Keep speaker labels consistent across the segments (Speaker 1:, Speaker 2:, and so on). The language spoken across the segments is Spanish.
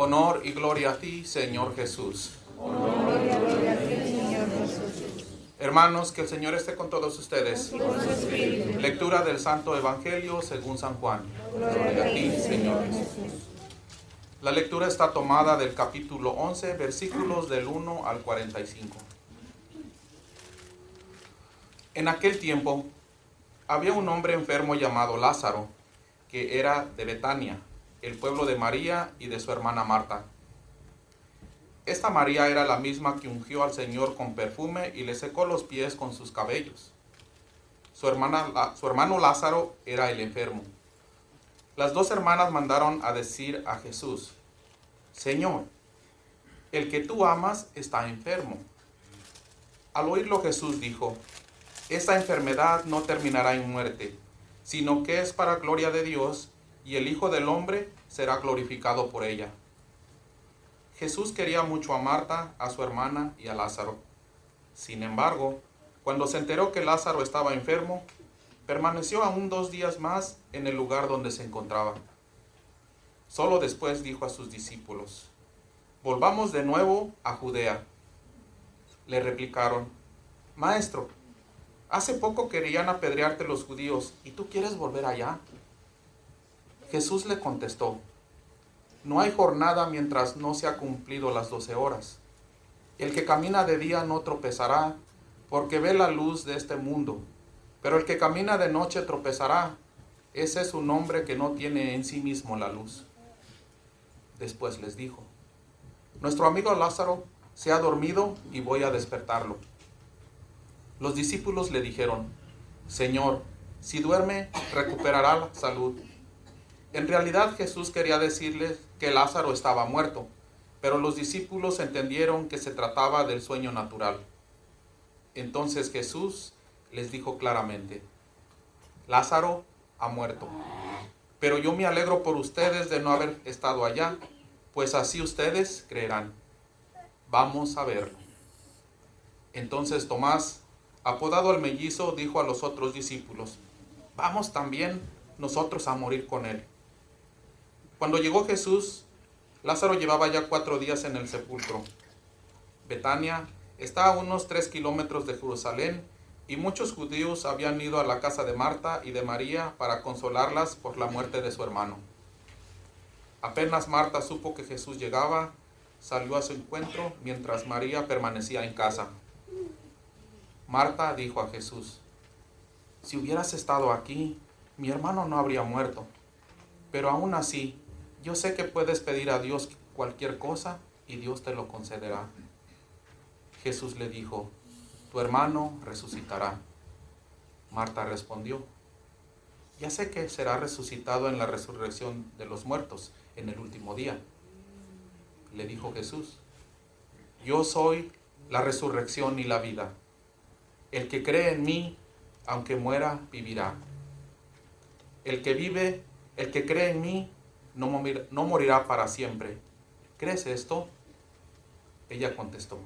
Speaker 1: Honor y gloria a ti, Señor Jesús.
Speaker 2: Honor y gloria a ti, Señor Jesús.
Speaker 1: Hermanos, que el Señor esté con todos ustedes. Lectura del Santo Evangelio según San Juan.
Speaker 2: Gloria a ti, Señor Jesús.
Speaker 1: La lectura está tomada del capítulo 11, versículos del 1 al 45. En aquel tiempo había un hombre enfermo llamado Lázaro, que era de Betania, el pueblo de María y de su hermana Marta. Esta María era la misma que ungió al Señor con perfume y le secó los pies con sus cabellos. Su, hermana, su hermano Lázaro era el enfermo. Las dos hermanas mandaron a decir a Jesús, Señor, el que tú amas está enfermo. Al oírlo Jesús dijo, esta enfermedad no terminará en muerte, sino que es para gloria de Dios y el Hijo del Hombre será glorificado por ella. Jesús quería mucho a Marta, a su hermana y a Lázaro. Sin embargo, cuando se enteró que Lázaro estaba enfermo, permaneció aún dos días más en el lugar donde se encontraba. Solo después dijo a sus discípulos, Volvamos de nuevo a Judea. Le replicaron, Maestro, hace poco querían apedrearte los judíos y tú quieres volver allá. Jesús le contestó, No hay jornada mientras no se ha cumplido las doce horas. El que camina de día no tropezará, porque ve la luz de este mundo. Pero el que camina de noche tropezará. Ese es un hombre que no tiene en sí mismo la luz. Después les dijo, Nuestro amigo Lázaro se ha dormido y voy a despertarlo. Los discípulos le dijeron, Señor, si duerme, recuperará la salud. En realidad Jesús quería decirles que Lázaro estaba muerto, pero los discípulos entendieron que se trataba del sueño natural. Entonces Jesús les dijo claramente, Lázaro ha muerto, pero yo me alegro por ustedes de no haber estado allá, pues así ustedes creerán. Vamos a verlo. Entonces Tomás, apodado el mellizo, dijo a los otros discípulos, vamos también nosotros a morir con él. Cuando llegó Jesús, Lázaro llevaba ya cuatro días en el sepulcro. Betania está a unos tres kilómetros de Jerusalén y muchos judíos habían ido a la casa de Marta y de María para consolarlas por la muerte de su hermano. Apenas Marta supo que Jesús llegaba, salió a su encuentro mientras María permanecía en casa. Marta dijo a Jesús, si hubieras estado aquí, mi hermano no habría muerto. Pero aún así, yo sé que puedes pedir a Dios cualquier cosa y Dios te lo concederá. Jesús le dijo, tu hermano resucitará. Marta respondió, ya sé que será resucitado en la resurrección de los muertos en el último día. Le dijo Jesús, yo soy la resurrección y la vida. El que cree en mí, aunque muera, vivirá. El que vive, el que cree en mí, no, morirá para siempre. ¿Crees esto? Ella contestó,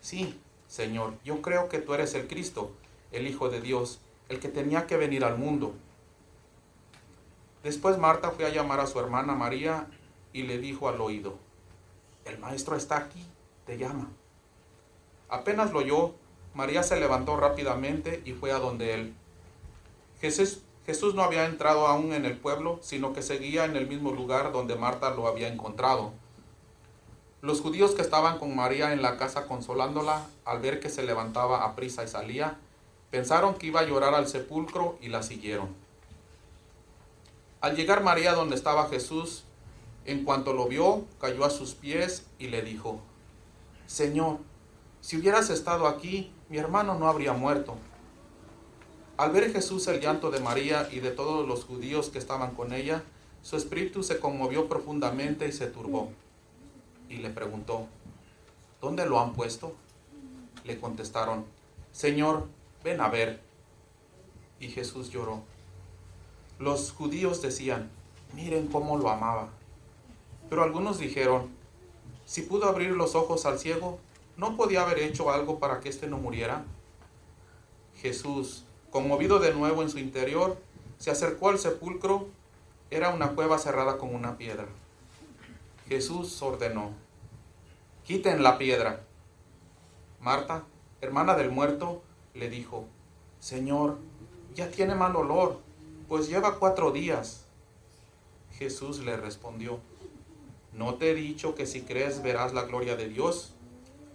Speaker 1: sí, Señor, yo creo que tú eres el Cristo, el Hijo de Dios, el que tenía que venir al mundo. Después Marta fue a llamar a su hermana María y le dijo al oído, el maestro está aquí, te llama. Apenas lo oyó, María se levantó rápidamente y fue a donde él. Jesús, Jesús no había entrado aún en el pueblo, sino que seguía en el mismo lugar donde Marta lo había encontrado. Los judíos que estaban con María en la casa consolándola, al ver que se levantaba a prisa y salía, pensaron que iba a llorar al sepulcro y la siguieron. Al llegar María donde estaba Jesús, en cuanto lo vio, cayó a sus pies y le dijo, Señor, si hubieras estado aquí, mi hermano no habría muerto. Al ver Jesús el llanto de María y de todos los judíos que estaban con ella, su espíritu se conmovió profundamente y se turbó. Y le preguntó, ¿dónde lo han puesto? Le contestaron, Señor, ven a ver. Y Jesús lloró. Los judíos decían, miren cómo lo amaba. Pero algunos dijeron, si pudo abrir los ojos al ciego, ¿no podía haber hecho algo para que éste no muriera? Jesús, conmovido de nuevo en su interior, se acercó al sepulcro. Era una cueva cerrada con una piedra. Jesús ordenó, quiten la piedra. Marta, hermana del muerto, le dijo, Señor, ya tiene mal olor, pues lleva cuatro días. Jesús le respondió, ¿no te he dicho que si crees verás la gloria de Dios?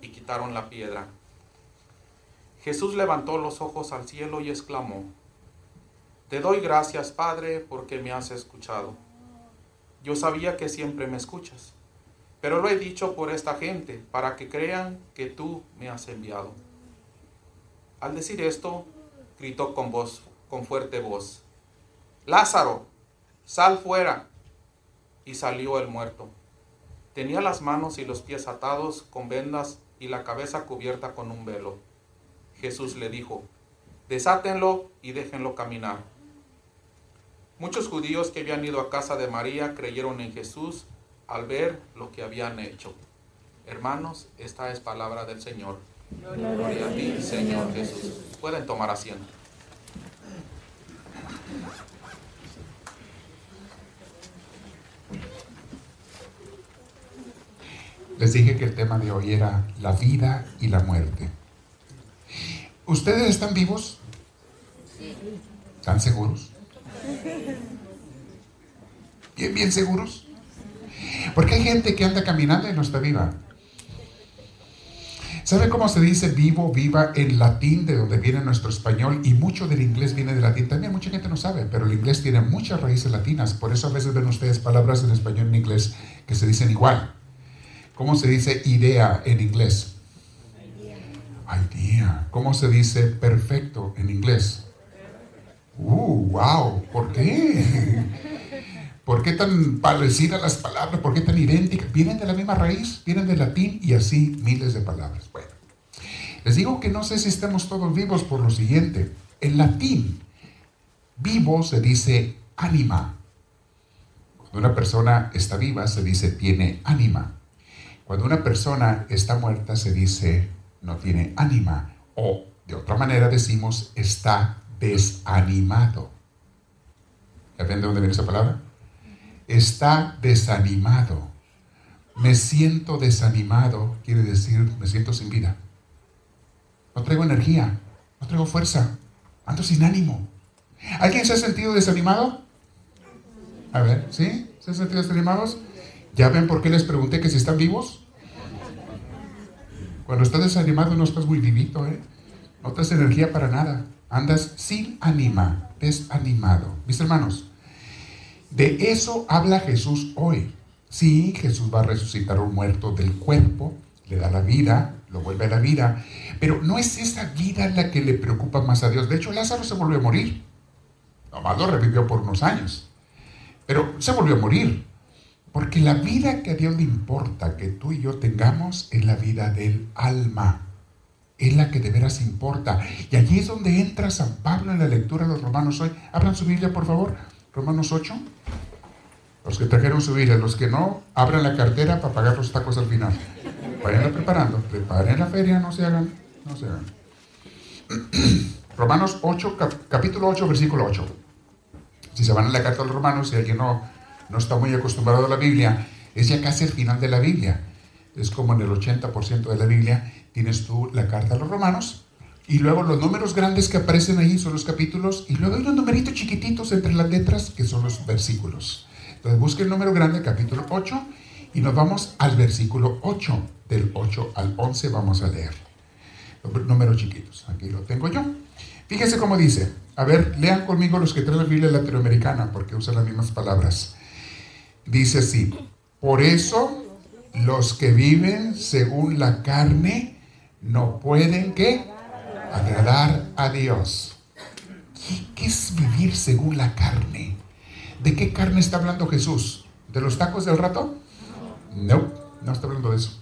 Speaker 1: Y quitaron la piedra. Jesús levantó los ojos al cielo y exclamó, Te doy gracias, Padre, porque me has escuchado. Yo sabía que siempre me escuchas, pero lo he dicho por esta gente, para que crean que tú me has enviado. Al decir esto, gritó con voz, con fuerte voz, Lázaro, sal fuera. Y salió el muerto. Tenía las manos y los pies atados con vendas y la cabeza cubierta con un velo. Jesús le dijo, desátenlo y déjenlo caminar. Muchos judíos que habían ido a casa de María creyeron en Jesús al ver lo que habían hecho. Hermanos, esta es palabra del Señor. Gloria a ti, Señor Jesús. Pueden tomar asiento.
Speaker 3: Les dije que el tema de hoy era la vida y la muerte. ¿Ustedes están vivos? ¿Están seguros? ¿Bien, bien seguros? Porque hay gente que anda caminando y no está viva. ¿Sabe cómo se dice vivo, viva en latín, de donde viene nuestro español? Y mucho del inglés viene de latín. También mucha gente no sabe, pero el inglés tiene muchas raíces latinas. Por eso a veces ven ustedes palabras en español y en inglés que se dicen igual. ¿Cómo se dice idea en inglés? Idea. ¿Cómo se dice perfecto en inglés? Uh, wow. ¿Por qué? ¿Por qué tan parecidas las palabras? ¿Por qué tan idénticas? Vienen de la misma raíz, vienen del latín y así miles de palabras. Bueno, les digo que no sé si estamos todos vivos por lo siguiente. En latín, vivo se dice anima. Cuando una persona está viva se dice tiene ánima. Cuando una persona está muerta se dice no tiene ánima o de otra manera decimos está desanimado. ¿Ya ven de dónde viene esa palabra? Está desanimado. Me siento desanimado quiere decir me siento sin vida. No traigo energía, no traigo fuerza, ando sin ánimo. ¿Alguien se ha sentido desanimado? A ver, ¿sí? ¿Se han sentido desanimados? ¿Ya ven por qué les pregunté que si están vivos? Cuando estás desanimado no estás muy vivito, ¿eh? No tienes energía para nada. Andas sin ánima, desanimado. Mis hermanos, de eso habla Jesús hoy. Sí, Jesús va a resucitar a un muerto del cuerpo, le da la vida, lo vuelve a la vida, pero no es esa vida la que le preocupa más a Dios. De hecho, Lázaro se volvió a morir. Nomás lo revivió por unos años, pero se volvió a morir. Porque la vida que a Dios le importa que tú y yo tengamos es la vida del alma. Es la que de veras importa. Y allí es donde entra San Pablo en la lectura de los Romanos hoy. Abran su Biblia, por favor. Romanos 8. Los que trajeron su Biblia, los que no, abran la cartera para pagar los tacos al final. Vayan preparando. Preparen la feria, no se hagan. No se hagan. Romanos 8, capítulo 8, versículo 8. Si se van a la carta de los Romanos, si alguien no no está muy acostumbrado a la Biblia, es ya casi el final de la Biblia. Es como en el 80% de la Biblia tienes tú la carta a los romanos y luego los números grandes que aparecen ahí son los capítulos y luego hay unos numeritos chiquititos entre las letras que son los versículos. Entonces busque el número grande, capítulo 8, y nos vamos al versículo 8. Del 8 al 11 vamos a leer. Números chiquitos. Aquí lo tengo yo. Fíjese cómo dice. A ver, lean conmigo los que traen la Biblia latinoamericana porque usan las mismas palabras. Dice así, por eso los que viven según la carne no pueden que agradar a Dios. ¿Qué, es vivir según la carne? ¿De qué carne está hablando Jesús? ¿De los tacos del rato? No, no está hablando de eso.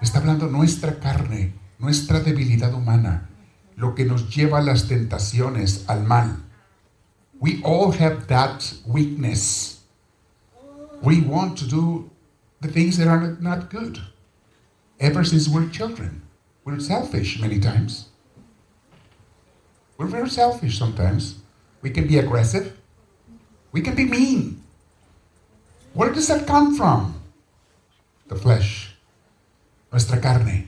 Speaker 3: Está hablando nuestra carne, nuestra debilidad humana, lo que nos lleva a las tentaciones, al mal. We all have that weakness we want to do the things that are not good. Ever since we're children, we're selfish many times. We're very selfish sometimes. We can be aggressive. We can be mean. Where does that come from? the flesh, nuestra carne,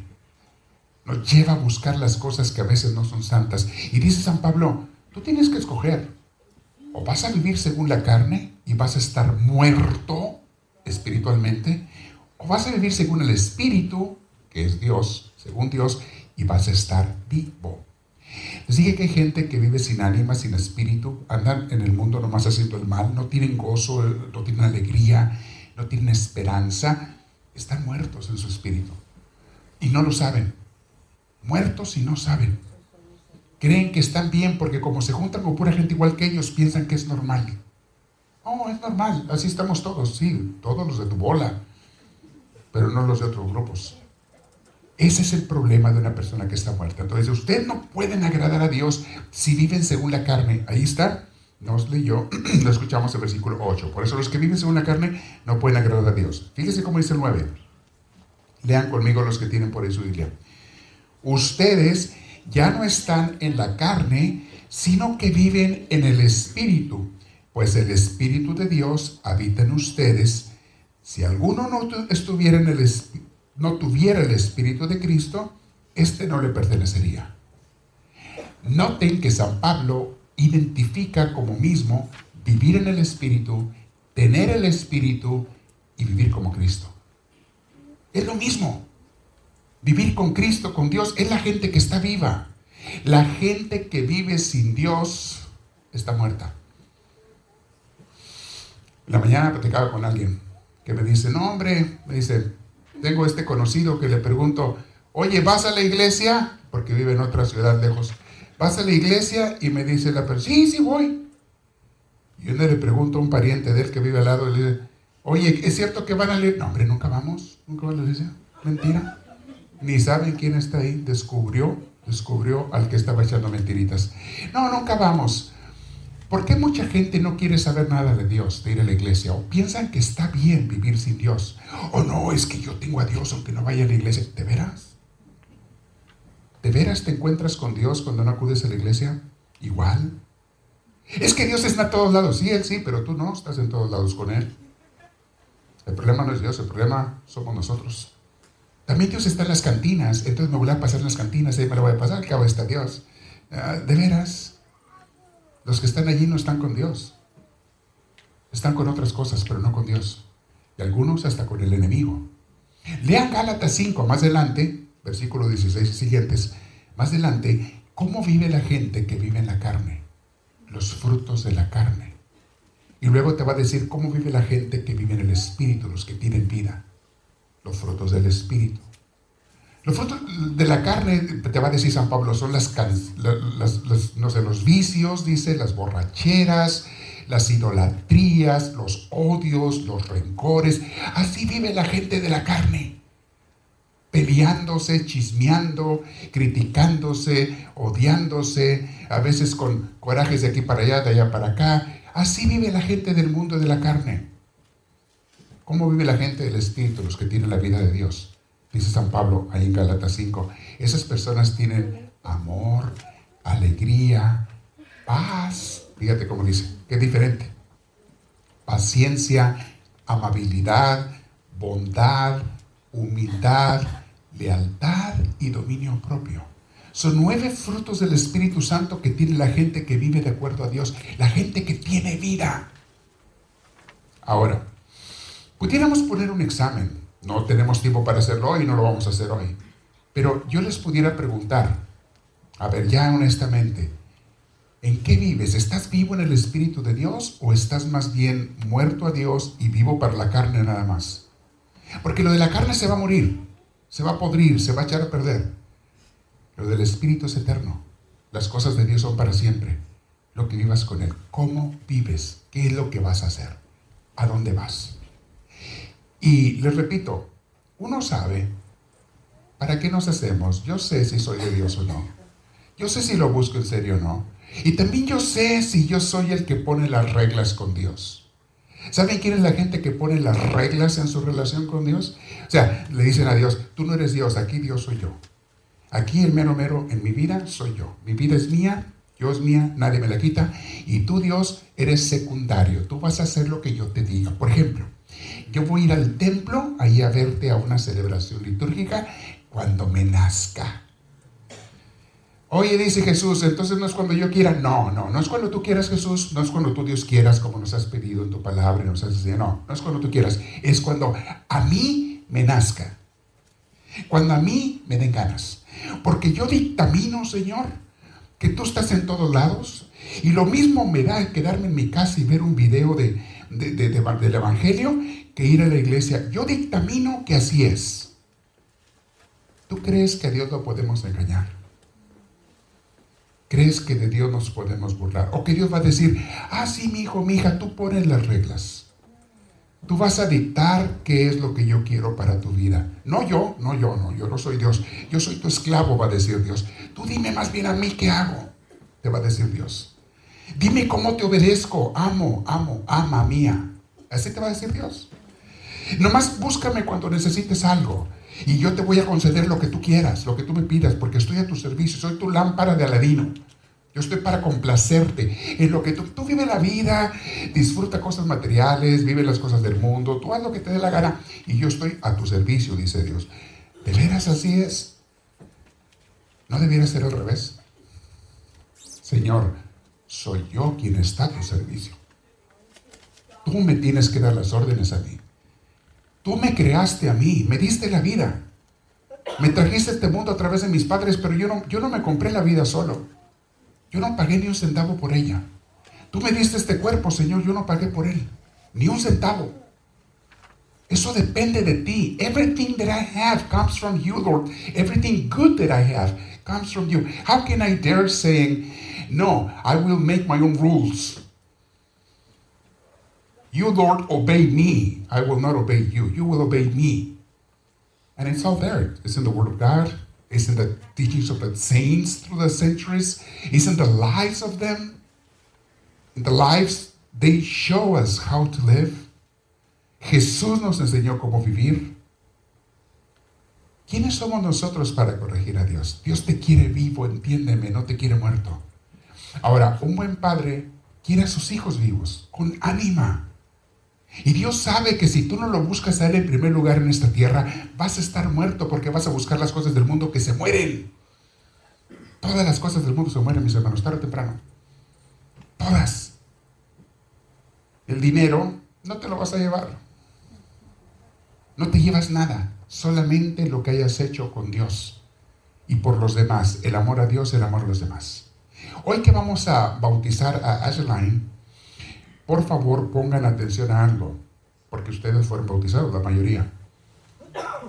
Speaker 3: nos lleva a buscar las cosas que a veces no son santas. Y dice San Pablo, tú tienes que escoger, o vas a vivir según la carne y vas a estar muerto espiritualmente, o vas a vivir según el Espíritu, que es Dios, según Dios, y vas a estar vivo. Les dije que hay gente que vive sin ánima, sin espíritu, andan en el mundo nomás haciendo el mal, no tienen gozo, no tienen alegría, no tienen esperanza, están muertos en su espíritu. Y no lo saben. Muertos y no saben. Creen que están bien porque como se juntan con pura gente igual que ellos, piensan que es normal. No, es normal, así estamos todos, sí, todos los de tu bola, pero no los de otros grupos. Ese es el problema de una persona que está muerta. Entonces, ustedes no pueden agradar a Dios si viven según la carne. Ahí está, nos leyó, lo escuchamos en versículo 8. Por eso los que viven según la carne no pueden agradar a Dios. Fíjense cómo dice el 9. Lean conmigo los que tienen por ahí su Biblia. Ustedes ya no están en la carne, sino que viven en el Espíritu, pues el Espíritu de Dios habita en ustedes. Si alguno no estuviera en el no tuviera el Espíritu de Cristo, este no le pertenecería. Noten que San Pablo identifica como mismo vivir en el Espíritu, tener el Espíritu y vivir como Cristo. Es lo mismo. Vivir con Cristo, con Dios, es la gente que está viva. La gente que vive sin Dios está muerta. la mañana platicaba con alguien que me dice, no hombre, me dice, tengo este conocido que le pregunto, oye, ¿vas a la iglesia? Porque vive en otra ciudad lejos. ¿Vas a la iglesia? Y me dice la persona, sí, sí voy. Y yo le pregunto a un pariente de él que vive al lado, y le dice, oye, ¿es cierto que van a leer? No, hombre, nunca vamos, nunca van a la iglesia. Mentira. Ni saben quién está ahí. Descubrió, descubrió al que estaba echando mentiritas. No, nunca vamos. ¿Por qué mucha gente no quiere saber nada de Dios, de ir a la iglesia? O piensan que está bien vivir sin Dios. O no, es que yo tengo a Dios aunque no vaya a la iglesia. ¿De veras? ¿De veras te encuentras con Dios cuando no acudes a la iglesia? Igual. Es que Dios está en todos lados. Sí, Él sí, pero tú no estás en todos lados con Él. El problema no es Dios, el problema somos nosotros. También Dios está en las cantinas, entonces me voy a pasar en las cantinas, ahí me lo voy a pasar, al cabo está Dios. Ah, ¿De veras? Los que están allí no están con Dios. Están con otras cosas, pero no con Dios. Y algunos hasta con el enemigo. Lean Gálatas 5 más adelante, versículo 16 y siguientes, más adelante, cómo vive la gente que vive en la carne. Los frutos de la carne. Y luego te va a decir cómo vive la gente que vive en el Espíritu, los que tienen vida. Los frutos del Espíritu. Los frutos de la carne, te va a decir San Pablo, son las, no los vicios, dice, las borracheras, las idolatrías, los odios, los rencores. Así vive la gente de la carne. Peleándose, chismeando, criticándose, odiándose, a veces con corajes de aquí para allá, de allá para acá. Así vive la gente del mundo de la carne. ¿Cómo vive la gente del Espíritu, los que tienen la vida de Dios? dice San Pablo ahí en Galatas 5, esas personas tienen amor, alegría, paz. Fíjate cómo dice, que es diferente. Paciencia, amabilidad, bondad, humildad, lealtad y dominio propio. Son nueve frutos del Espíritu Santo que tiene la gente que vive de acuerdo a Dios, la gente que tiene vida. Ahora, pudiéramos poner un examen no tenemos tiempo para hacerlo hoy no lo vamos a hacer hoy. Pero yo les pudiera preguntar, a ver, ya honestamente, ¿en qué vives? ¿Estás vivo en el Espíritu de Dios o estás más bien muerto a Dios y vivo para la carne nada más? Porque lo de la carne se va a morir, se va a podrir, se va a echar a perder. Lo del Espíritu es eterno. Las cosas de Dios son para siempre. Lo que vivas con Él. ¿Cómo vives? ¿Qué es lo que vas a hacer? ¿A dónde vas? Y les repito, uno sabe para qué nos hacemos. Yo sé si soy de Dios o no. Yo sé si lo busco en serio o no. Y también yo sé si yo soy el que pone las reglas con Dios. ¿Saben quién es la gente que pone las reglas en su relación con Dios? O sea, le dicen a Dios, tú no eres Dios, aquí Dios soy yo. Aquí el mero mero en mi vida soy yo. Mi vida es mía Yo es mía, nadie me la quita. Y tú, Dios, eres secundario. Tú vas a hacer lo que yo te diga. Por ejemplo, yo voy a ir al templo ahí a verte a una celebración litúrgica cuando me nazca. Oye, dice Jesús, entonces no es cuando yo quiera. No, no, no es cuando tú quieras, Jesús. No es cuando tú, Dios, quieras, como nos has pedido en tu palabra. Nos has enseñado. No, no es cuando tú quieras. Es cuando a mí me nazca. Cuando a mí me den ganas. Porque yo dictamino, Señor, que tú estás en todos lados. Y lo mismo me da quedarme en mi casa y ver un video de, del Evangelio que ir a la iglesia. Yo dictamino que así es. ¿Tú crees que a Dios lo podemos engañar? ¿Crees que de Dios nos podemos burlar? ¿O que Dios va a decir, ah, sí, mi hijo, mi hija, tú pones las reglas? Tú vas a dictar qué es lo que yo quiero para tu vida. No yo, no yo, no, yo no soy Dios. Yo soy tu esclavo, va a decir Dios. Tú dime más bien a mí qué hago, te va a decir Dios. Dime cómo te obedezco, amo, amo, ama mía. Así te va a decir Dios. Nomás búscame cuando necesites algo. Y yo te voy a conceder lo que tú quieras, lo que tú me pidas, porque estoy a tu servicio, soy tu lámpara de Aladino. Yo estoy para complacerte en lo que tú, tú vive la vida, disfruta cosas materiales, vive las cosas del mundo, tú haz lo que te dé la gana y yo estoy a tu servicio, dice Dios. ¿De veras así es? ¿No debiera ser al revés? Señor, soy yo quien está a tu servicio. Tú me tienes que dar las órdenes a mí. Tú me creaste a mí, me diste la vida. Me trajiste este mundo a través de mis padres, pero yo no, yo no me compré la vida solo. Yo no pagué ni un centavo por ella. Tú me diste este cuerpo, Señor, yo no pagué por él. Ni un centavo. Eso depende de ti. Everything that I have comes from you, Lord. Everything good that I have comes from you. How can I dare saying, no, I will make my own rules? You, Lord, obey me. I will not obey you. You will obey me. And it's all there. It's in the Word of God. It's in the teachings of the saints through the centuries. It's in the lives of them. In the lives, they show us how to live. Jesús nos enseñó cómo vivir. ¿Quiénes somos nosotros para corregir a Dios? Dios te quiere vivo, entiéndeme, no te quiere muerto. Ahora, un buen padre quiere a sus hijos vivos, con ánima. Y Dios sabe que si tú no lo buscas a Él en primer lugar en esta tierra, vas a estar muerto porque vas a buscar las cosas del mundo que se mueren. Todas las cosas del mundo se mueren, mis hermanos, tarde o temprano. Todas. El dinero no te lo vas a llevar. No te llevas nada, solamente lo que hayas hecho con Dios y por los demás. El amor a Dios, el amor a los demás. Hoy que vamos a bautizar a Asheline, por favor pongan atención a algo, porque ustedes fueron bautizados, la mayoría.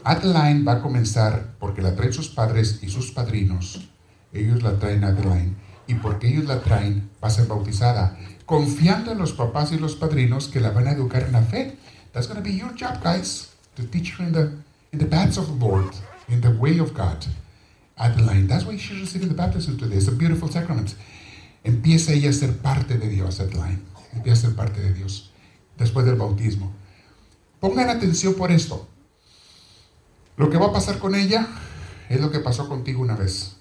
Speaker 3: Adeline va a comenzar porque la traen sus padres y sus padrinos. Ellos la traen a Adeline. Y porque ellos la traen, va a ser bautizada. Confiando en los papás y los padrinos que la van a educar en la fe. That's going to be your job, guys. To teach her in the, in the paths of the Lord, in the way of God. Adeline. That's why she's receiving the baptism today. It's a beautiful sacrament. Empieza ella a ser parte de Dios, Adeline empieza a ser parte de Dios después del bautismo. Pongan atención por esto. Lo que va a pasar con ella es lo que pasó contigo una vez.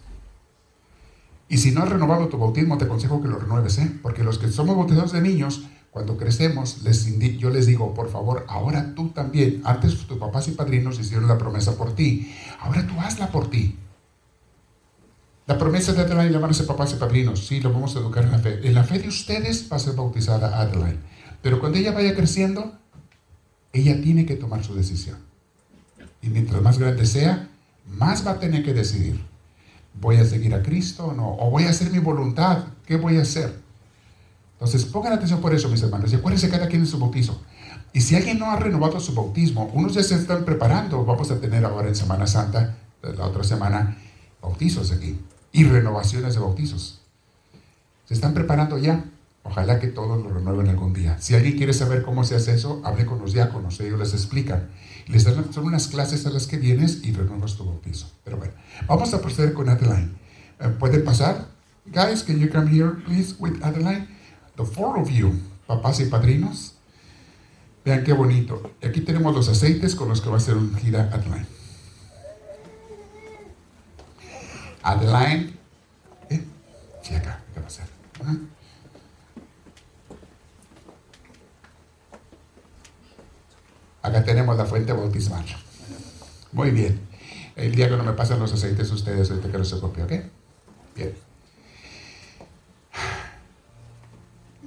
Speaker 3: Y si no has renovado tu bautismo, te aconsejo que lo renueves, ¿eh? porque los que somos bautizados de niños, cuando crecemos, les yo les digo, por favor, ahora tú también, antes tus papás y padrinos hicieron la promesa por ti, ahora tú hazla por ti. La promesa de Adelaide ser papás y padrinos. Sí, lo vamos a educar en la fe. En la fe de ustedes va a ser bautizada Adelaide. Pero cuando ella vaya creciendo, ella tiene que tomar su decisión. Y mientras más grande sea, más va a tener que decidir. ¿Voy a seguir a Cristo o no? ¿O voy a hacer mi voluntad? ¿Qué voy a hacer? Entonces pongan atención por eso, mis hermanos. Y acuérdense cada quien en su bautizo. Y si alguien no ha renovado su bautismo, unos ya se están preparando. Vamos a tener ahora en Semana Santa, la otra semana, bautizos aquí y renovaciones de bautizos. Se están preparando ya. Ojalá que todos lo renueven algún día. Si alguien quiere saber cómo se hace eso, hable con los diáconos, ellos les explican. Les dan son unas clases a las que vienes y renuevas tu bautizo. Pero bueno, vamos a proceder con Adeline. Eh, ¿Pueden pasar? Guys, can you come here, please, with Adeline? The four of you, papás y padrinos. Vean qué bonito. Aquí tenemos los aceites con los que va a ser un gira Adeline. Adeline, eh, acá, ¿qué va a hacer? Ajá. Acá tenemos la fuente bautismal. Muy bien. El día que no me pasan los aceites ustedes, ahorita que los copio, ¿ok? Bien.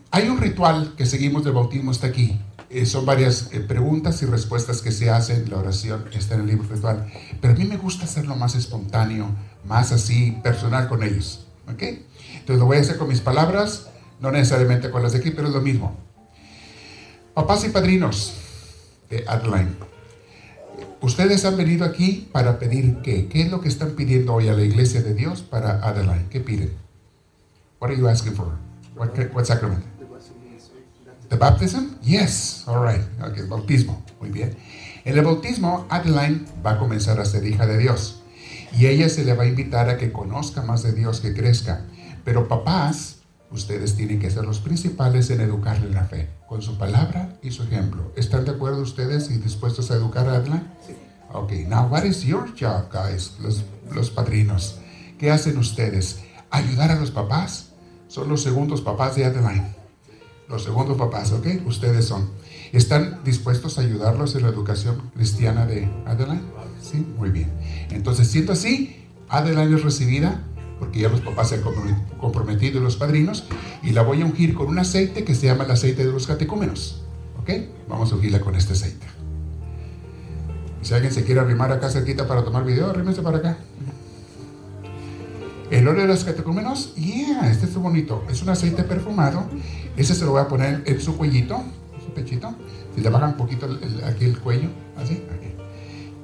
Speaker 3: Hay un ritual que seguimos del bautismo, está aquí. Eh, son varias eh, preguntas y respuestas que se hacen. La oración está en el libro ritual. Pero a mí me gusta hacerlo más espontáneo, más así, personal con ellos. ¿Ok? Entonces lo voy a hacer con mis palabras, no necesariamente con las de aquí, pero es lo mismo. Papás y padrinos de Adeline. Ustedes han venido aquí para pedir qué? ¿Qué es lo que están pidiendo hoy a la iglesia de Dios para Adeline? ¿Qué piden? What are you asking for? What, what sacrament? The baptism? Yes. All right. Okay, bautismo. Muy bien. En el bautismo, Adeline va a comenzar a ser hija de Dios. Y ella se le va a invitar a que conozca más de Dios, que crezca. Pero papás, ustedes tienen que ser los principales en educarle la fe, con su palabra y su ejemplo. ¿Están de acuerdo ustedes y dispuestos a educar a Adeline? Sí. Ok, now what is your job, guys? Los, los padrinos. ¿Qué hacen ustedes? ¿Ayudar a los papás? Son los segundos papás de Adeline. Los segundos papás, ¿ok? Ustedes son. ¿Están dispuestos a ayudarlos en la educación cristiana de Adeline? Sí, muy bien. Entonces, siento así, Adeline es recibida porque ya los papás se han comprometido los padrinos y la voy a ungir con un aceite que se llama el aceite de los catecúmenos. ¿Ok? Vamos a ungirla con este aceite. Si alguien se quiere arrimar acá cerquita para tomar video, arrímese para acá. El óleo de los catecúmenos, yeah, este es bonito. Es un aceite perfumado. Ese se lo voy a poner en su cuellito, en su pechito. Si le bajan un poquito aquí el cuello, así, aquí.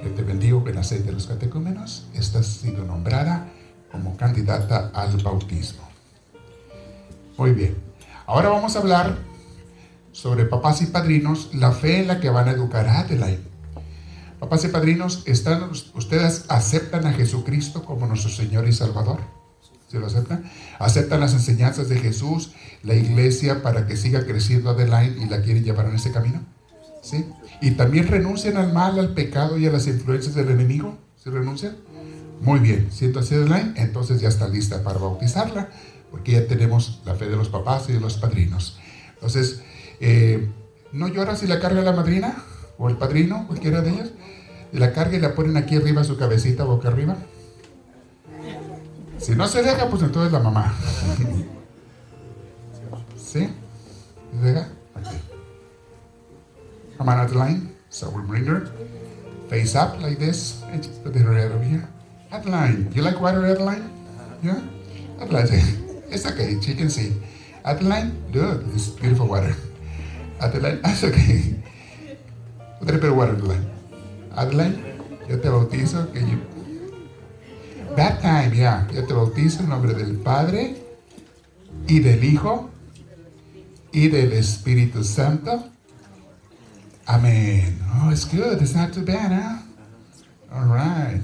Speaker 3: Yo te bendigo con el aceite de los catecúmenos. Esta ha sido nombrada como candidata al bautismo. Muy bien. Ahora vamos a hablar sobre papás y padrinos, la fe en la que van a educar a Adelaide. Papás y padrinos, ¿están, ¿ustedes aceptan a Jesucristo como nuestro Señor y Salvador? ¿Se lo aceptan? ¿Aceptan las enseñanzas de Jesús, la iglesia, para que siga creciendo Adeline y la quieren llevar en ese camino? ¿Sí? ¿Y también renuncian al mal, al pecado y a las influencias del enemigo? ¿Se renuncian? Muy bien, siento así Adeline, entonces ya está lista para bautizarla, porque ya tenemos la fe de los papás y de los padrinos. Entonces, eh, ¿no llora si la carga la madrina o el padrino, cualquiera de ellos? La carga y la ponen aquí arriba su cabecita, boca arriba. Si no se deja, pues entonces la mamá. ¿Sí? ¿Se deja? Aquí. Come on. So we'll bring her face up like this. And just put her head over here. Adeline, you like water, Adeline? Yeah? Adeline, it's okay. She can see. Adeline, good. It's beautiful water. Adeline, that's okay. A bit of water, Adeline. Adeline, yo te bautizo que yo... That time, yeah. Yo te bautizo en nombre del Padre y del Hijo y del Espíritu Santo. Amén. Oh, it's good. It's not too bad, huh? All right.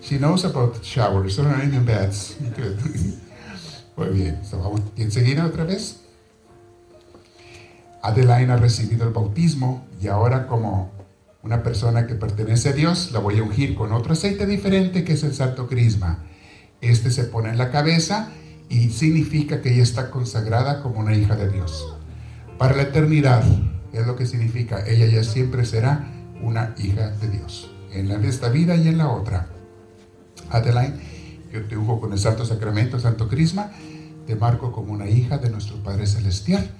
Speaker 3: She knows about showers, so not even beds. Good. Muy bien. So, enseguida otra vez. Adeline ha recibido el bautismo y ahora como una persona que pertenece a Dios, la voy a ungir con otro aceite diferente que es el Santo Crisma. Este se pone en la cabeza y significa que ella está consagrada como una hija de Dios. Para la eternidad es lo que significa. Ella ya siempre será una hija de Dios. En esta vida y en la otra. Adeline, yo te unjo con el Santo Sacramento, Santo Crisma. Te marco como una hija de nuestro Padre Celestial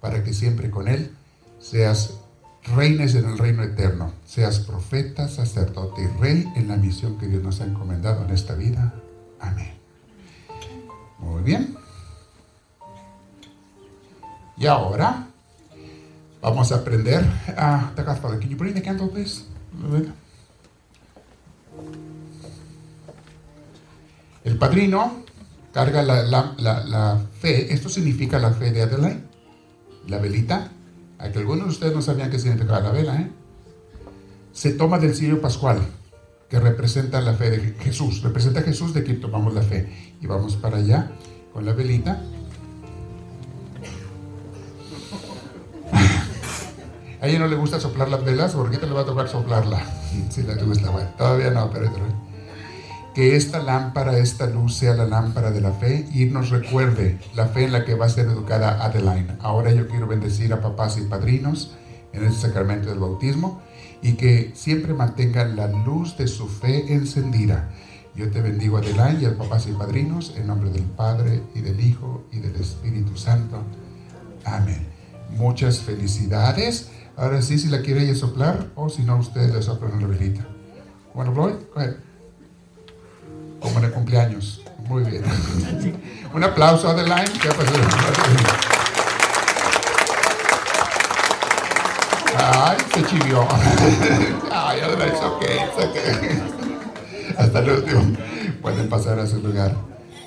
Speaker 3: para que siempre con Él seas reines en el reino eterno, seas profeta, sacerdote y rey en la misión que Dios nos ha encomendado en esta vida. Amén. Muy bien. Y ahora vamos a aprender a... Uh, Father, can you bring the candle, please? El padrino carga la, la, fe, esto significa la fe de Adelaide, la velita, que algunos de ustedes no sabían qué significaba la vela, ¿eh? Se toma del cirio pascual, que representa la fe de Jesús, representa a Jesús de aquí tomamos la fe. Y vamos para allá con la velita. A ella no le gusta soplar las velas, porque te le va a tocar soplarla. Si le gusta, bueno, todavía no, pero que esta lámpara, esta luz sea la lámpara de la fe y nos recuerde la fe en la que va a ser educada Adeline. Ahora yo quiero bendecir a papás y padrinos en el sacramento del bautismo y que siempre mantengan la luz de su fe encendida. Yo te bendigo Adeline y a papás y padrinos en nombre del Padre y del Hijo y del Espíritu Santo. Amén. Muchas felicidades. Ahora sí, si la quiere ella soplar o si no, ustedes le soplan la velita. Bueno, Floyd, go ahead. Como en el cumpleaños. Muy bien. Un aplauso a Adeline. Ay, se chivió. Ay, Adeline, it's okay, it's okay. Hasta el último. Pueden pasar a su lugar.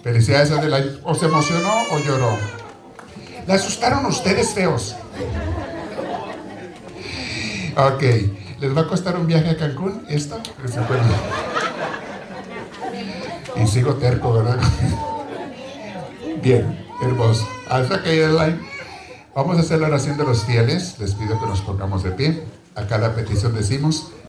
Speaker 3: Felicidades, Adeline. ¿O se emocionó o lloró? ¿Le asustaron ustedes feos? Ok. ¿Les va a costar un viaje a Cancún? ¿Esto? Y sigo terco, ¿verdad? Bien, hermoso. Hasta que Adeline. Vamos a hacer la oración de los fieles. Les pido que nos pongamos de pie. A cada petición decimos,